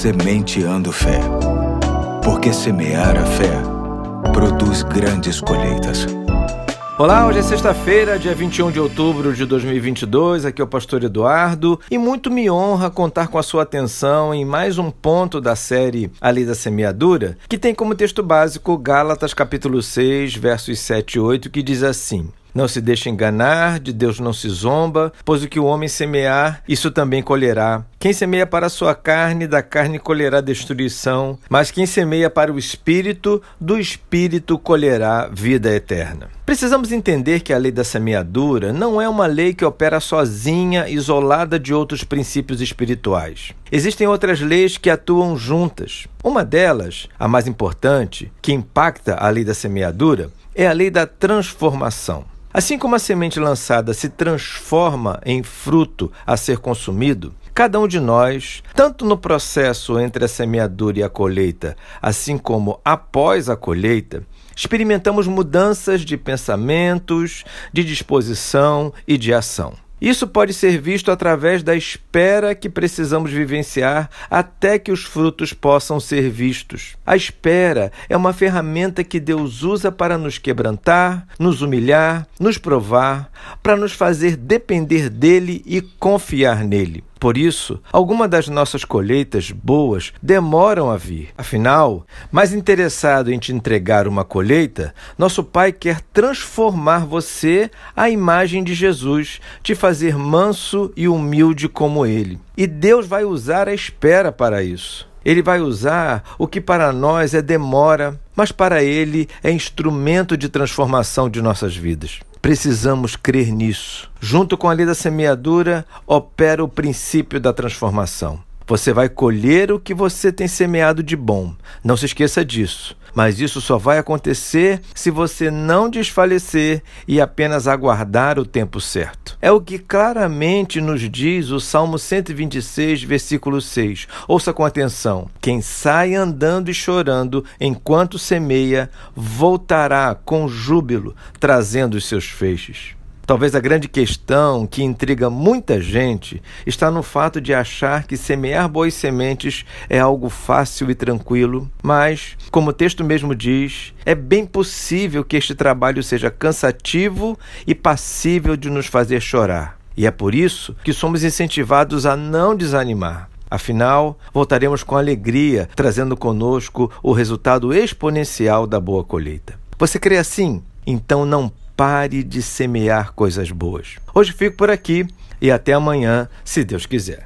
Sementeando Fé. Porque semear a fé produz grandes colheitas. Olá, hoje é sexta-feira, dia 21 de outubro de 2022. Aqui é o pastor Eduardo e muito me honra contar com a sua atenção em mais um ponto da série A Lei da Semeadura, que tem como texto básico Gálatas capítulo 6, versos 7 e 8, que diz assim: não se deixe enganar, de Deus não se zomba, pois o que o homem semear, isso também colherá. Quem semeia para a sua carne, da carne colherá destruição, mas quem semeia para o espírito, do espírito colherá vida eterna. Precisamos entender que a lei da semeadura não é uma lei que opera sozinha, isolada de outros princípios espirituais. Existem outras leis que atuam juntas. Uma delas, a mais importante, que impacta a lei da semeadura, é a lei da transformação. Assim como a semente lançada se transforma em fruto a ser consumido, cada um de nós, tanto no processo entre a semeadura e a colheita, assim como após a colheita, experimentamos mudanças de pensamentos, de disposição e de ação. Isso pode ser visto através da espera que precisamos vivenciar até que os frutos possam ser vistos. A espera é uma ferramenta que Deus usa para nos quebrantar, nos humilhar, nos provar, para nos fazer depender dele e confiar nele. Por isso, algumas das nossas colheitas boas demoram a vir. Afinal, mais interessado em te entregar uma colheita, nosso Pai quer transformar você à imagem de Jesus, te fazer manso e humilde como Ele. E Deus vai usar a espera para isso. Ele vai usar o que para nós é demora, mas para Ele é instrumento de transformação de nossas vidas. Precisamos crer nisso. Junto com a lei da semeadura, opera o princípio da transformação. Você vai colher o que você tem semeado de bom. Não se esqueça disso. Mas isso só vai acontecer se você não desfalecer e apenas aguardar o tempo certo. É o que claramente nos diz o Salmo 126, versículo 6. Ouça com atenção: Quem sai andando e chorando enquanto semeia, voltará com júbilo, trazendo os seus feixes. Talvez a grande questão que intriga muita gente está no fato de achar que semear boas sementes é algo fácil e tranquilo, mas, como o texto mesmo diz, é bem possível que este trabalho seja cansativo e passível de nos fazer chorar. E é por isso que somos incentivados a não desanimar. Afinal, voltaremos com alegria, trazendo conosco o resultado exponencial da boa colheita. Você crê assim? Então não pare de semear coisas boas. Hoje fico por aqui e até amanhã, se Deus quiser.